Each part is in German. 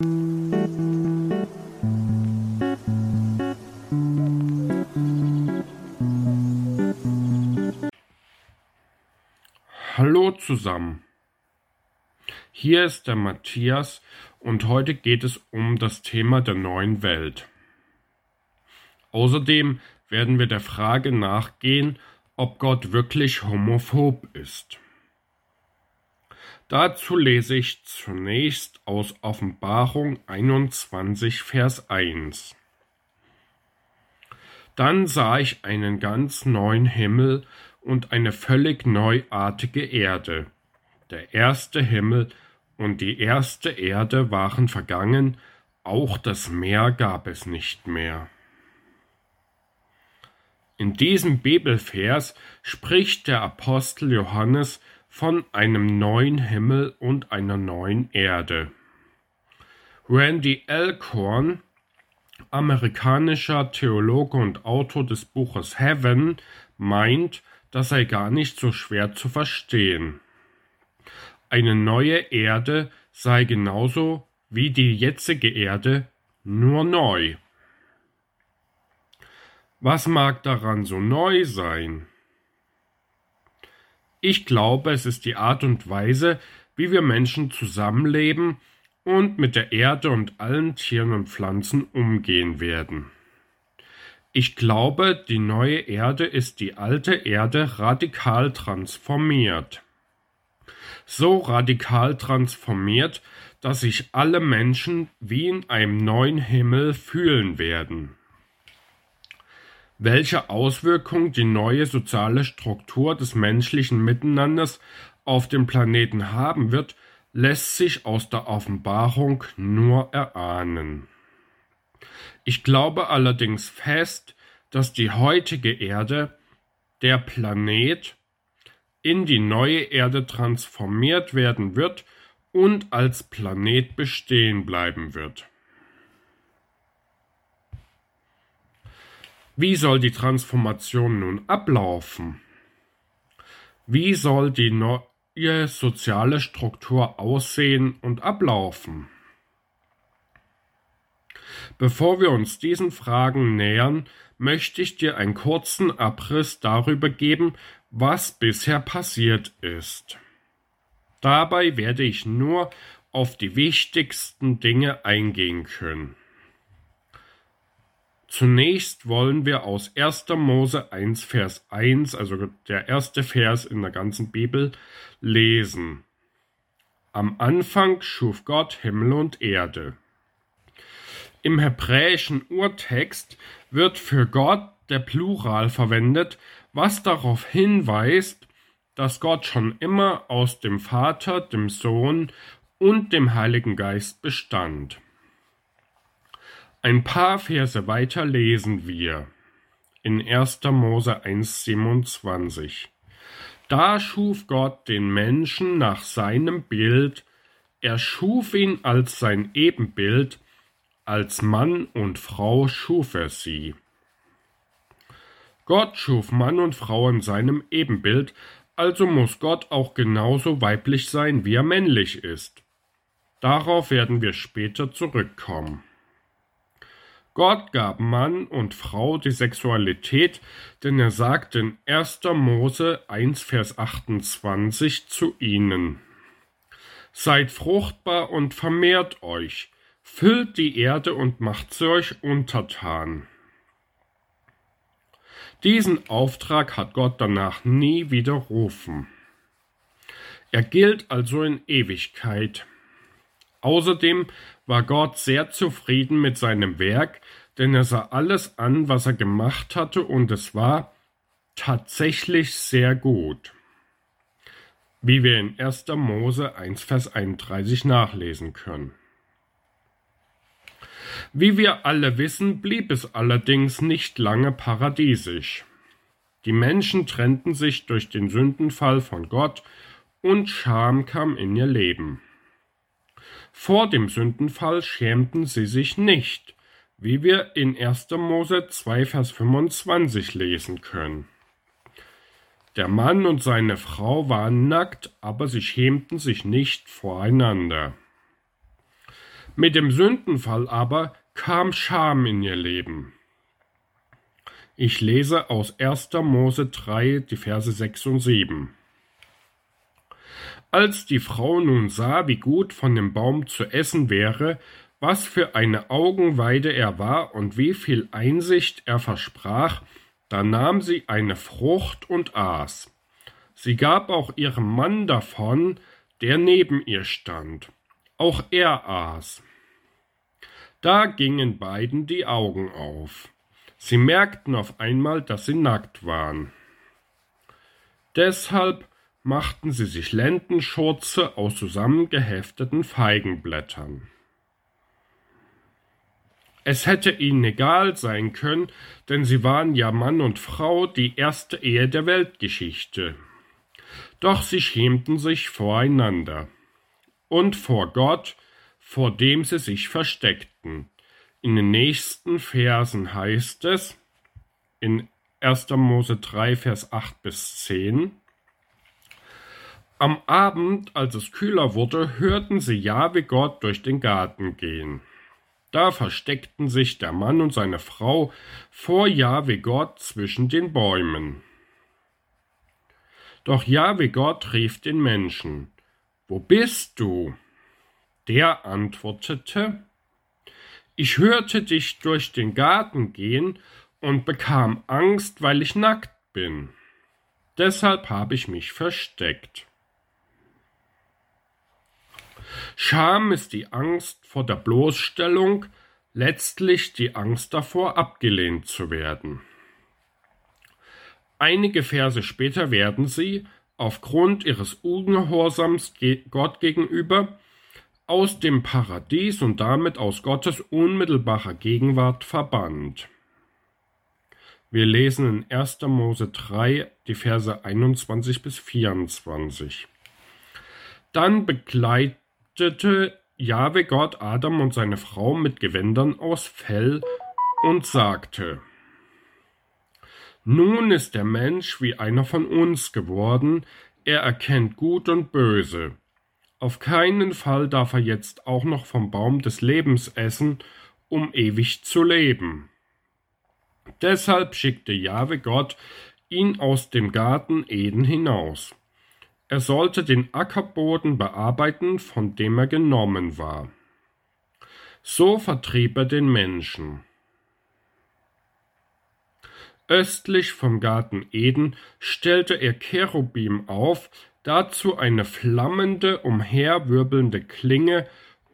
Hallo zusammen. Hier ist der Matthias und heute geht es um das Thema der neuen Welt. Außerdem werden wir der Frage nachgehen, ob Gott wirklich homophob ist. Dazu lese ich zunächst aus Offenbarung 21, Vers 1. Dann sah ich einen ganz neuen Himmel und eine völlig neuartige Erde. Der erste Himmel und die erste Erde waren vergangen, auch das Meer gab es nicht mehr. In diesem Bibelvers spricht der Apostel Johannes von einem neuen Himmel und einer neuen Erde. Randy Alcorn, amerikanischer Theologe und Autor des Buches Heaven, meint, das sei gar nicht so schwer zu verstehen. Eine neue Erde sei genauso wie die jetzige Erde, nur neu. Was mag daran so neu sein? Ich glaube, es ist die Art und Weise, wie wir Menschen zusammenleben und mit der Erde und allen Tieren und Pflanzen umgehen werden. Ich glaube, die neue Erde ist die alte Erde radikal transformiert. So radikal transformiert, dass sich alle Menschen wie in einem neuen Himmel fühlen werden. Welche Auswirkung die neue soziale Struktur des menschlichen Miteinanders auf dem Planeten haben wird, lässt sich aus der Offenbarung nur erahnen. Ich glaube allerdings fest, dass die heutige Erde, der Planet, in die neue Erde transformiert werden wird und als Planet bestehen bleiben wird. Wie soll die Transformation nun ablaufen? Wie soll die neue soziale Struktur aussehen und ablaufen? Bevor wir uns diesen Fragen nähern, möchte ich dir einen kurzen Abriss darüber geben, was bisher passiert ist. Dabei werde ich nur auf die wichtigsten Dinge eingehen können. Zunächst wollen wir aus 1. Mose 1, Vers 1, also der erste Vers in der ganzen Bibel, lesen. Am Anfang schuf Gott Himmel und Erde. Im hebräischen Urtext wird für Gott der Plural verwendet, was darauf hinweist, dass Gott schon immer aus dem Vater, dem Sohn und dem Heiligen Geist bestand. Ein paar Verse weiter lesen wir in 1. Mose 1,27. Da schuf Gott den Menschen nach seinem Bild, er schuf ihn als sein Ebenbild, als Mann und Frau schuf er sie. Gott schuf Mann und Frau in seinem Ebenbild, also muss Gott auch genauso weiblich sein, wie er männlich ist. Darauf werden wir später zurückkommen. Gott gab Mann und Frau die Sexualität, denn er sagt in 1. Mose 1, Vers 28 zu ihnen. Seid fruchtbar und vermehrt euch, füllt die Erde und macht sie euch untertan. Diesen Auftrag hat Gott danach nie widerrufen. Er gilt also in Ewigkeit. Außerdem war Gott sehr zufrieden mit seinem Werk, denn er sah alles an, was er gemacht hatte, und es war tatsächlich sehr gut. Wie wir in 1. Mose 1, Vers 31 nachlesen können. Wie wir alle wissen, blieb es allerdings nicht lange paradiesisch. Die Menschen trennten sich durch den Sündenfall von Gott und Scham kam in ihr Leben. Vor dem Sündenfall schämten sie sich nicht, wie wir in 1. Mose 2, Vers 25 lesen können. Der Mann und seine Frau waren nackt, aber sie schämten sich nicht voreinander. Mit dem Sündenfall aber kam Scham in ihr Leben. Ich lese aus 1. Mose 3, die Verse 6 und 7. Als die Frau nun sah, wie gut von dem Baum zu essen wäre, was für eine Augenweide er war und wie viel Einsicht er versprach, da nahm sie eine Frucht und aß. Sie gab auch ihrem Mann davon, der neben ihr stand. Auch er aß. Da gingen beiden die Augen auf. Sie merkten auf einmal, dass sie nackt waren. Deshalb machten sie sich Lendenschurze aus zusammengehefteten Feigenblättern. Es hätte ihnen egal sein können, denn sie waren ja Mann und Frau die erste Ehe der Weltgeschichte. Doch sie schämten sich voreinander und vor Gott, vor dem sie sich versteckten. In den nächsten Versen heißt es, in 1. Mose 3, Vers 8 bis 10, Am Abend, als es kühler wurde, hörten sie Jahwe Gott durch den Garten gehen. Da versteckten sich der Mann und seine Frau vor Jahwe Gott zwischen den Bäumen. Doch Jahwe Gott rief den Menschen, Wo bist du? Der antwortete, ich hörte dich durch den Garten gehen und bekam Angst, weil ich nackt bin. Deshalb habe ich mich versteckt. Scham ist die Angst vor der Bloßstellung, letztlich die Angst davor, abgelehnt zu werden. Einige Verse später werden sie, aufgrund ihres Ungehorsams Gott gegenüber, aus dem Paradies und damit aus Gottes unmittelbarer Gegenwart verbannt. Wir lesen in 1. Mose 3 die Verse 21 bis 24. Dann begleitete Jahwe Gott Adam und seine Frau mit Gewändern aus Fell und sagte, Nun ist der Mensch wie einer von uns geworden, er erkennt Gut und Böse. Auf keinen Fall darf er jetzt auch noch vom Baum des Lebens essen, um ewig zu leben. Deshalb schickte Jahwe Gott ihn aus dem Garten Eden hinaus. Er sollte den Ackerboden bearbeiten, von dem er genommen war. So vertrieb er den Menschen. Östlich vom Garten Eden stellte er Cherubim auf, dazu eine flammende, umherwirbelnde Klinge,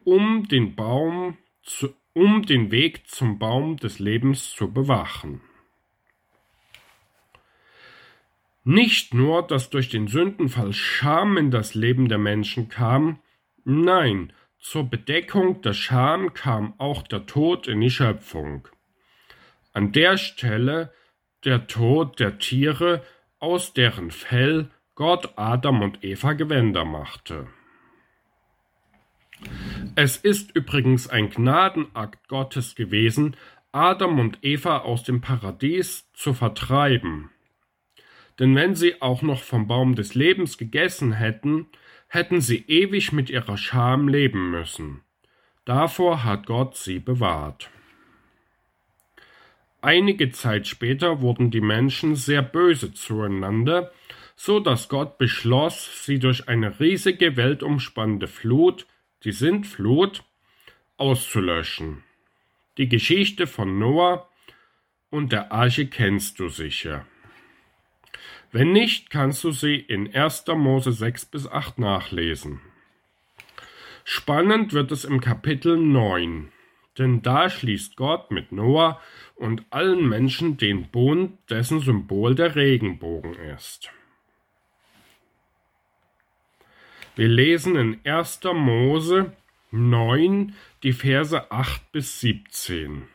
um den Baum zu, um den Weg zum Baum des Lebens zu bewachen. Nicht nur, dass durch den Sündenfall Scham in das Leben der Menschen kam, nein, zur Bedeckung der Scham kam auch der Tod in die Schöpfung. An der Stelle der Tod der Tiere, aus deren Fell Gott Adam und Eva Gewänder machte. Es ist übrigens ein Gnadenakt Gottes gewesen, Adam und Eva aus dem Paradies zu vertreiben. Denn wenn sie auch noch vom Baum des Lebens gegessen hätten, hätten sie ewig mit ihrer Scham leben müssen. Davor hat Gott sie bewahrt. Einige Zeit später wurden die Menschen sehr böse zueinander, so dass Gott beschloss, sie durch eine riesige weltumspannende Flut, die Sintflut, auszulöschen. Die Geschichte von Noah und der Arche kennst du sicher. Wenn nicht, kannst du sie in 1. Mose 6 bis 8 nachlesen. Spannend wird es im Kapitel 9, denn da schließt Gott mit Noah und allen Menschen den Bund, dessen Symbol der Regenbogen ist. Wir lesen in 1. Mose 9 die Verse 8 bis 17.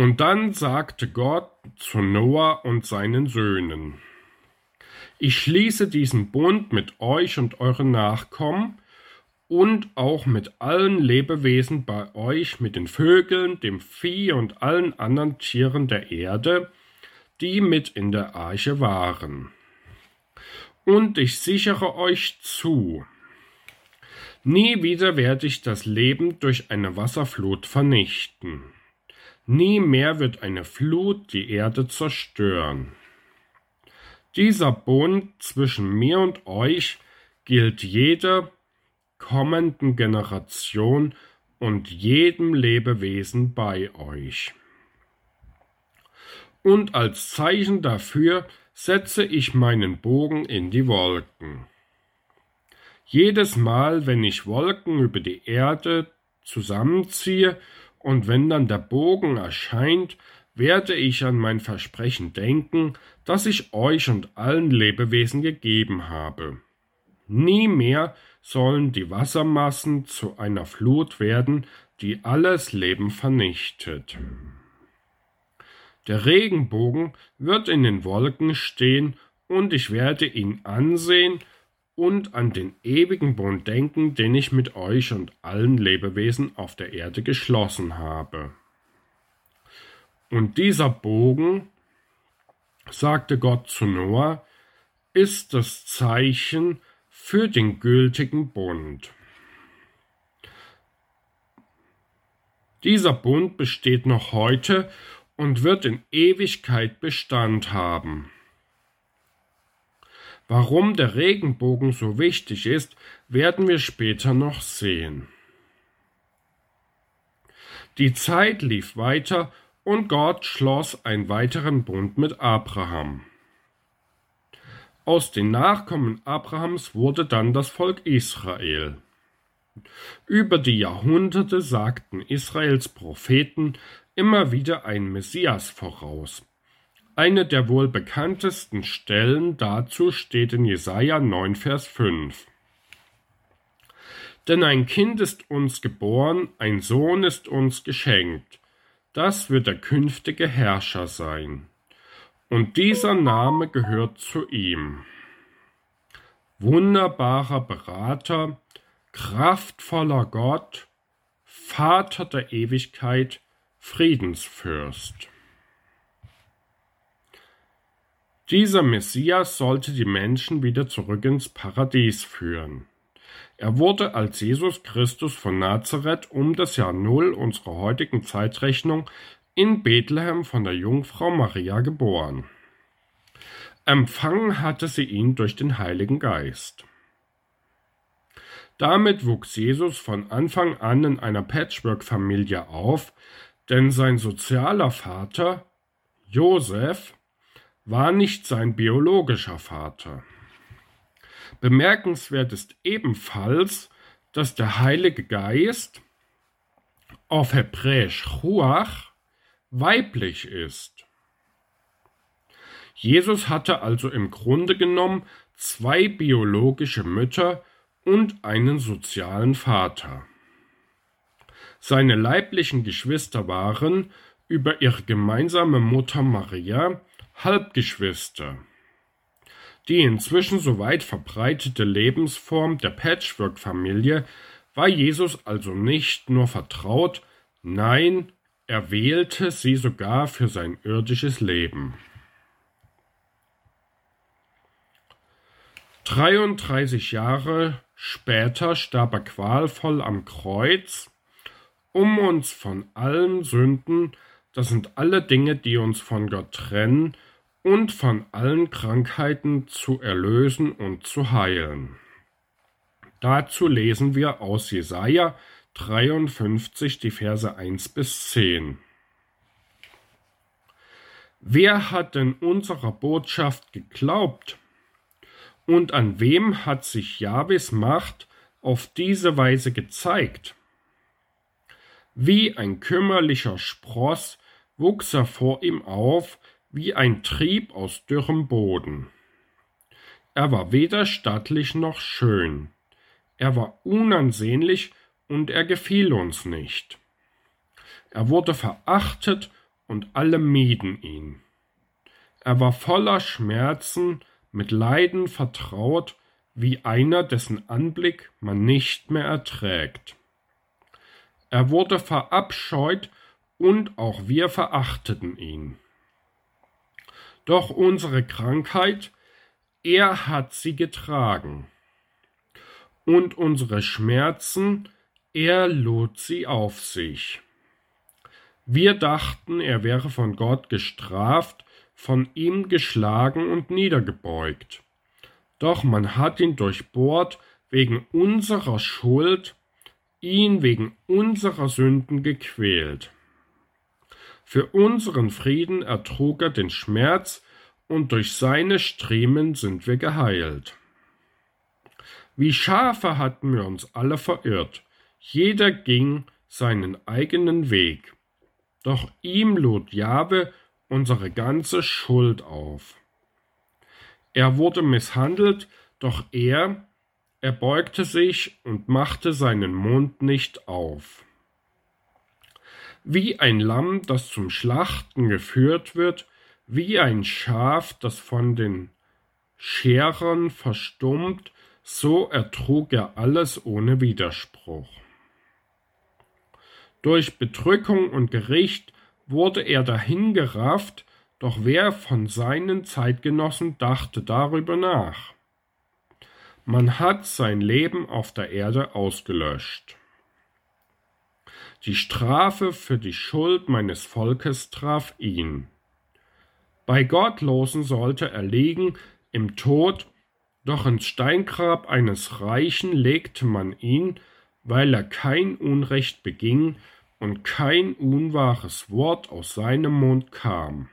Und dann sagte Gott zu Noah und seinen Söhnen, ich schließe diesen Bund mit euch und euren Nachkommen und auch mit allen Lebewesen bei euch, mit den Vögeln, dem Vieh und allen anderen Tieren der Erde, die mit in der Arche waren und ich sichere euch zu, Nie wieder werde ich das Leben durch eine Wasserflut vernichten. Nie mehr wird eine Flut die Erde zerstören. Dieser Bund zwischen mir und euch gilt jeder kommenden Generation und jedem Lebewesen bei euch. Und als Zeichen dafür setze ich meinen Bogen in die Wolken. Jedes Mal, wenn ich Wolken über die Erde zusammenziehe und wenn dann der Bogen erscheint, werde ich an mein Versprechen denken, das ich euch und allen Lebewesen gegeben habe. Nie mehr sollen die Wassermassen zu einer Flut werden, die alles Leben vernichtet. Der Regenbogen wird in den Wolken stehen, und ich werde ihn ansehen und an den ewigen Bund denken, den ich mit euch und allen Lebewesen auf der Erde geschlossen habe. Und dieser Bogen, sagte Gott zu Noah, ist das Zeichen für den gültigen Bund. Dieser Bund besteht noch heute und wird in Ewigkeit Bestand haben. Warum der Regenbogen so wichtig ist, werden wir später noch sehen. Die Zeit lief weiter und Gott schloss einen weiteren Bund mit Abraham. Aus den Nachkommen Abrahams wurde dann das Volk Israel. Über die Jahrhunderte sagten Israels Propheten immer wieder ein Messias voraus. Eine der wohl bekanntesten Stellen dazu steht in Jesaja 9, Vers 5. Denn ein Kind ist uns geboren, ein Sohn ist uns geschenkt. Das wird der künftige Herrscher sein. Und dieser Name gehört zu ihm. Wunderbarer Berater, kraftvoller Gott, Vater der Ewigkeit, Friedensfürst. Dieser Messias sollte die Menschen wieder zurück ins Paradies führen. Er wurde als Jesus Christus von Nazareth um das Jahr Null unserer heutigen Zeitrechnung in Bethlehem von der Jungfrau Maria geboren. Empfangen hatte sie ihn durch den Heiligen Geist. Damit wuchs Jesus von Anfang an in einer Patchwork-Familie auf, denn sein sozialer Vater, Josef, war nicht sein biologischer Vater. Bemerkenswert ist ebenfalls, dass der Heilige Geist auf Hebräisch Ruach weiblich ist. Jesus hatte also im Grunde genommen zwei biologische Mütter und einen sozialen Vater. Seine leiblichen Geschwister waren über ihre gemeinsame Mutter Maria Halbgeschwister. Die inzwischen so weit verbreitete Lebensform der Patchwork-Familie war Jesus also nicht nur vertraut, nein, er wählte sie sogar für sein irdisches Leben. 33 Jahre später starb er qualvoll am Kreuz, um uns von allen Sünden, das sind alle Dinge, die uns von Gott trennen, und von allen Krankheiten zu erlösen und zu heilen. Dazu lesen wir aus Jesaja 53 die Verse 1 bis 10. Wer hat denn unserer Botschaft geglaubt? Und an wem hat sich Jahwes Macht auf diese Weise gezeigt? Wie ein kümmerlicher Spross wuchs er vor ihm auf, wie ein Trieb aus dürrem Boden. Er war weder stattlich noch schön. Er war unansehnlich und er gefiel uns nicht. Er wurde verachtet und alle mieden ihn. Er war voller Schmerzen, mit Leiden vertraut, wie einer, dessen Anblick man nicht mehr erträgt. Er wurde verabscheut und auch wir verachteten ihn. Doch unsere Krankheit, er hat sie getragen. und unsere Schmerzen, er lud sie auf sich. Wir dachten, er wäre von Gott gestraft, von ihm geschlagen und niedergebeugt. Doch man hat ihn durchbohrt wegen unserer Schuld, ihn wegen unserer Sünden gequält. Für unseren Frieden ertrug er den Schmerz, und durch seine Striemen sind wir geheilt. Wie Schafe hatten wir uns alle verirrt, jeder ging seinen eigenen Weg. Doch ihm lud Jahwe unsere ganze Schuld auf. Er wurde misshandelt, doch er, er beugte sich und machte seinen Mund nicht auf. Wie ein Lamm, das zum Schlachten geführt wird, wie ein Schaf, das von den Scherern verstummt, so ertrug er alles ohne Widerspruch. Durch Bedrückung und Gericht wurde er dahingerafft, doch wer von seinen Zeitgenossen dachte darüber nach? Man hat sein Leben auf der Erde ausgelöscht. Die Strafe für die Schuld meines Volkes traf ihn. Bei Gottlosen sollte er liegen im Tod, doch ins Steingrab eines Reichen legte man ihn, weil er kein Unrecht beging und kein unwahres Wort aus seinem Mund kam.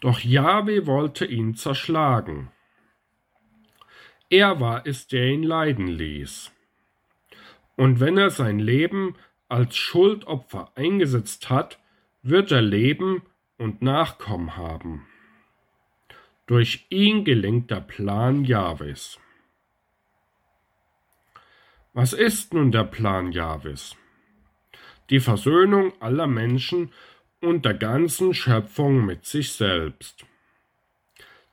Doch Jahwe wollte ihn zerschlagen. Er war es, der ihn leiden ließ. Und wenn er sein Leben als Schuldopfer eingesetzt hat, wird er leben und Nachkommen haben. Durch ihn gelingt der Plan Jahwes. Was ist nun der Plan Jahwes? Die Versöhnung aller Menschen und der ganzen Schöpfung mit sich selbst.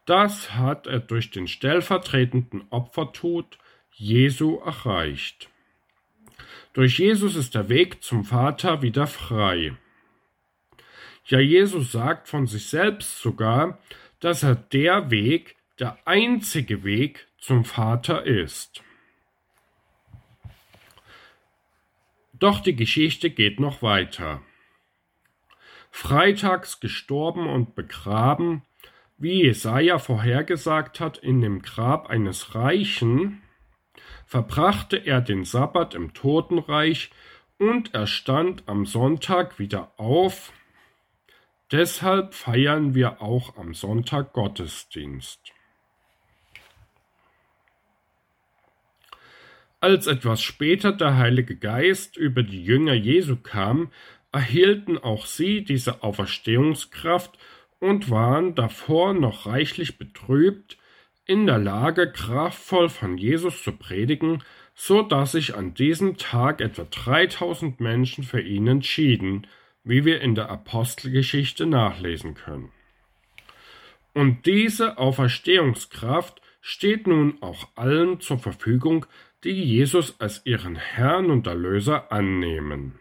Das hat er durch den stellvertretenden Opfertod Jesu erreicht. Durch Jesus ist der Weg zum Vater wieder frei. Ja, Jesus sagt von sich selbst sogar, dass er der Weg, der einzige Weg zum Vater ist. Doch die Geschichte geht noch weiter. Freitags gestorben und begraben, wie Jesaja vorhergesagt hat, in dem Grab eines Reichen, verbrachte er den Sabbat im Totenreich und er stand am Sonntag wieder auf. Deshalb feiern wir auch am Sonntag Gottesdienst. Als etwas später der Heilige Geist über die Jünger Jesu kam, erhielten auch sie diese Auferstehungskraft und waren davor noch reichlich betrübt, in der Lage, kraftvoll von Jesus zu predigen, so dass sich an diesem Tag etwa 3000 Menschen für ihn entschieden, wie wir in der Apostelgeschichte nachlesen können. Und diese Auferstehungskraft steht nun auch allen zur Verfügung, die Jesus als ihren Herrn und Erlöser annehmen.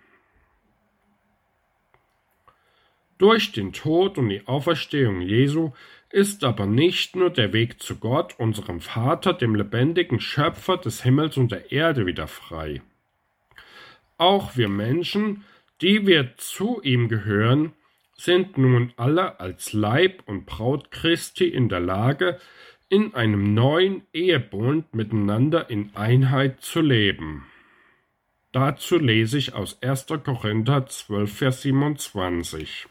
Durch den Tod und die Auferstehung Jesu ist aber nicht nur der Weg zu Gott, unserem Vater, dem lebendigen Schöpfer des Himmels und der Erde wieder frei. Auch wir Menschen, die wir zu ihm gehören, sind nun alle als Leib und Braut Christi in der Lage, in einem neuen Ehebund miteinander in Einheit zu leben. Dazu lese ich aus 1. Korinther 12, Vers 27.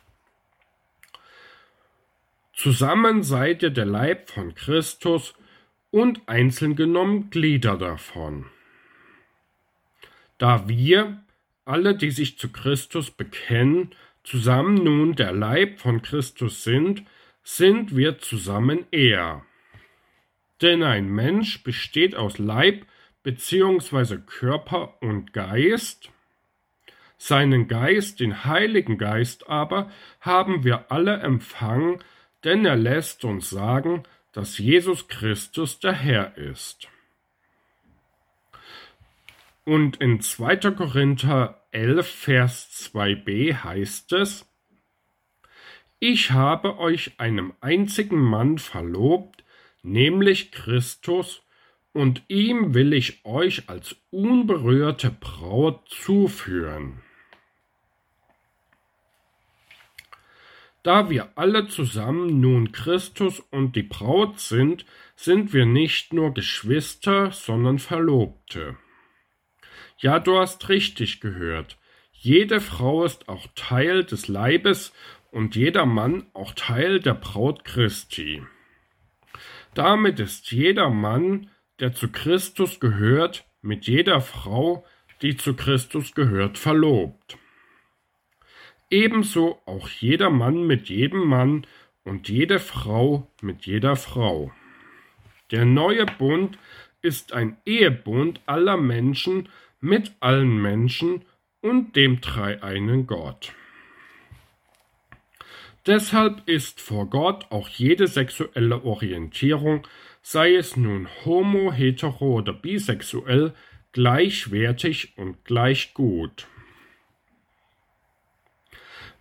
Zusammen seid ihr der Leib von Christus und einzeln genommen Glieder davon. Da wir, alle, die sich zu Christus bekennen, zusammen nun der Leib von Christus sind, sind wir zusammen er. Denn ein Mensch besteht aus Leib bzw. Körper und Geist, seinen Geist, den Heiligen Geist aber, haben wir alle empfangen denn er lässt uns sagen, dass Jesus Christus der Herr ist. Und in 2. Korinther 11, Vers 2b heißt es, Ich habe euch einem einzigen Mann verlobt, nämlich Christus, und ihm will ich euch als unberührte Braut zuführen. Da wir alle zusammen nun Christus und die Braut sind, sind wir nicht nur Geschwister, sondern Verlobte. Ja, du hast richtig gehört. Jede Frau ist auch Teil des Leibes und jeder Mann auch Teil der Braut Christi. Damit ist jeder Mann, der zu Christus gehört, mit jeder Frau, die zu Christus gehört, verlobt. Ebenso auch jeder Mann mit jedem Mann und jede Frau mit jeder Frau. Der neue Bund ist ein Ehebund aller Menschen mit allen Menschen und dem dreieinen Gott. Deshalb ist vor Gott auch jede sexuelle Orientierung, sei es nun homo, hetero oder bisexuell, gleichwertig und gleich gut.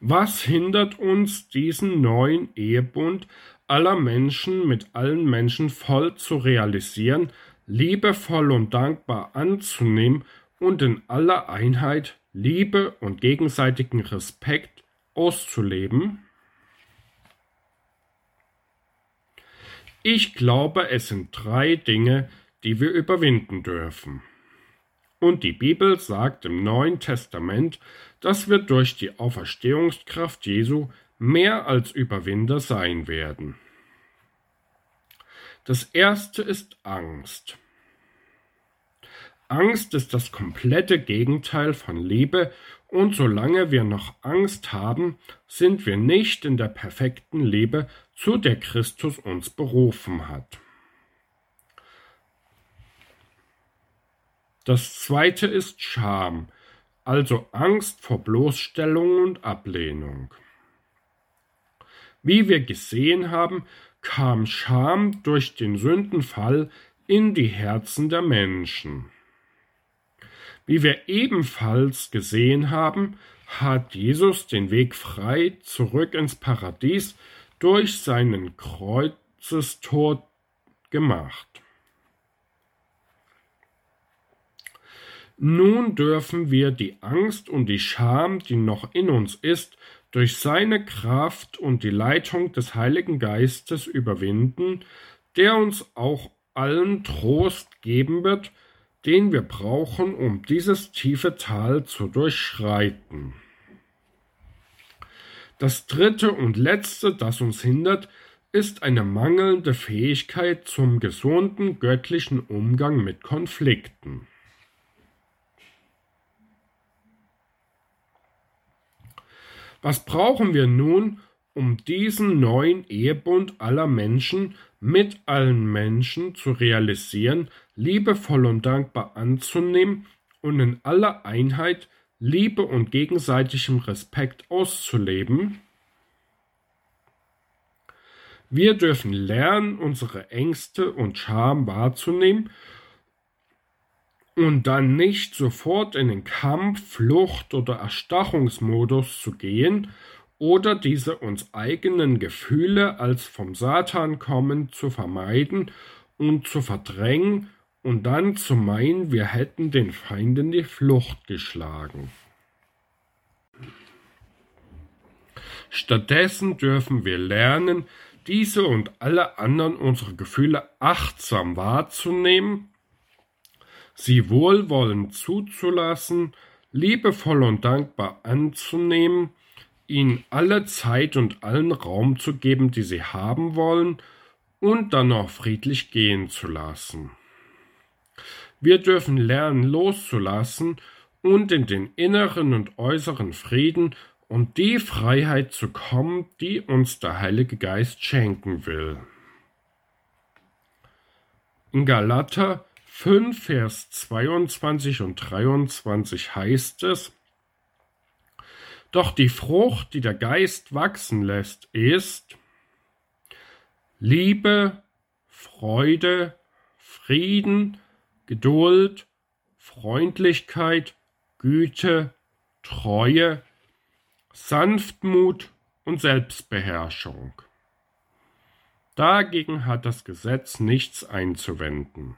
Was hindert uns, diesen neuen Ehebund aller Menschen mit allen Menschen voll zu realisieren, liebevoll und dankbar anzunehmen und in aller Einheit Liebe und gegenseitigen Respekt auszuleben? Ich glaube, es sind drei Dinge, die wir überwinden dürfen. Und die Bibel sagt im Neuen Testament, dass wir durch die Auferstehungskraft Jesu mehr als Überwinder sein werden. Das erste ist Angst. Angst ist das komplette Gegenteil von Liebe und solange wir noch Angst haben, sind wir nicht in der perfekten Liebe, zu der Christus uns berufen hat. Das zweite ist Scham, also Angst vor Bloßstellung und Ablehnung. Wie wir gesehen haben, kam Scham durch den Sündenfall in die Herzen der Menschen. Wie wir ebenfalls gesehen haben, hat Jesus den Weg frei zurück ins Paradies durch seinen Kreuzestod gemacht. Nun dürfen wir die Angst und die Scham, die noch in uns ist, durch seine Kraft und die Leitung des Heiligen Geistes überwinden, der uns auch allen Trost geben wird, den wir brauchen, um dieses tiefe Tal zu durchschreiten. Das dritte und letzte, das uns hindert, ist eine mangelnde Fähigkeit zum gesunden göttlichen Umgang mit Konflikten. Was brauchen wir nun, um diesen neuen Ehebund aller Menschen mit allen Menschen zu realisieren, liebevoll und dankbar anzunehmen und in aller Einheit Liebe und gegenseitigem Respekt auszuleben? Wir dürfen lernen, unsere Ängste und Scham wahrzunehmen und dann nicht sofort in den Kampf, Flucht oder Erstarrungsmodus zu gehen oder diese uns eigenen Gefühle als vom Satan kommen zu vermeiden und zu verdrängen und dann zu meinen, wir hätten den Feind in die Flucht geschlagen. Stattdessen dürfen wir lernen, diese und alle anderen unsere Gefühle achtsam wahrzunehmen, sie wohlwollend zuzulassen, liebevoll und dankbar anzunehmen ihnen alle Zeit und allen Raum zu geben, die sie haben wollen, und dann auch friedlich gehen zu lassen. Wir dürfen lernen loszulassen und in den inneren und äußeren Frieden und die Freiheit zu kommen, die uns der Heilige Geist schenken will. In Galater 5, Vers 22 und 23 heißt es, doch die Frucht, die der Geist wachsen lässt, ist Liebe, Freude, Frieden, Geduld, Freundlichkeit, Güte, Treue, Sanftmut und Selbstbeherrschung. Dagegen hat das Gesetz nichts einzuwenden.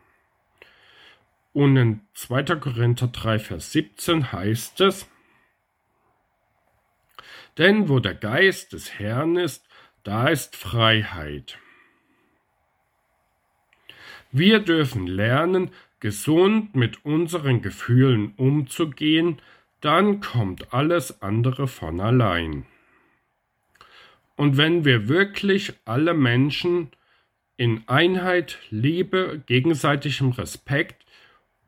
Und in 2. Korinther 3, Vers 17 heißt es, denn wo der Geist des Herrn ist, da ist Freiheit. Wir dürfen lernen, gesund mit unseren Gefühlen umzugehen, dann kommt alles andere von allein. Und wenn wir wirklich alle Menschen in Einheit, Liebe, gegenseitigem Respekt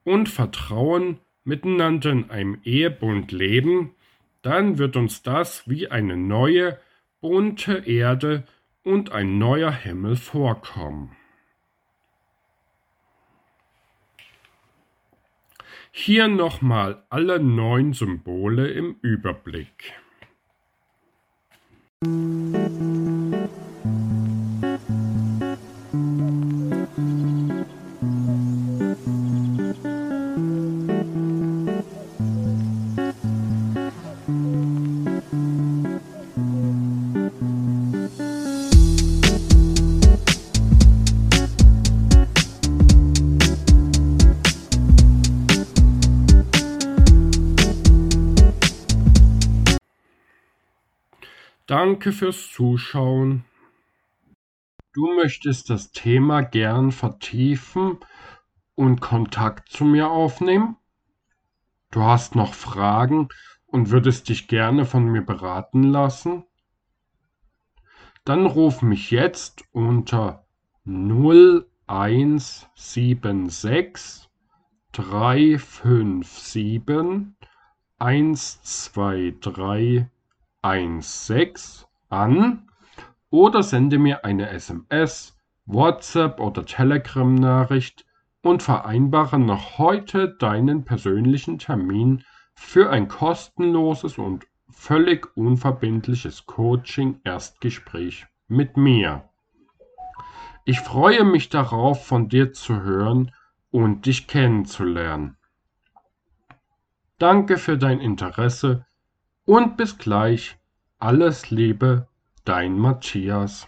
und Vertrauen miteinander in einem Ehebund leben, dann wird uns das wie eine neue, bunte Erde und ein neuer Himmel vorkommen. Hier nochmal alle neun Symbole im Überblick. Danke fürs Zuschauen. Du möchtest das Thema gern vertiefen und Kontakt zu mir aufnehmen? Du hast noch Fragen und würdest dich gerne von mir beraten lassen? Dann ruf mich jetzt unter 0176 357 123 16 an oder sende mir eine SMS, WhatsApp oder Telegram-Nachricht und vereinbare noch heute deinen persönlichen Termin für ein kostenloses und völlig unverbindliches Coaching-Erstgespräch mit mir. Ich freue mich darauf, von dir zu hören und dich kennenzulernen. Danke für dein Interesse und bis gleich. Alles Liebe, dein Matthias.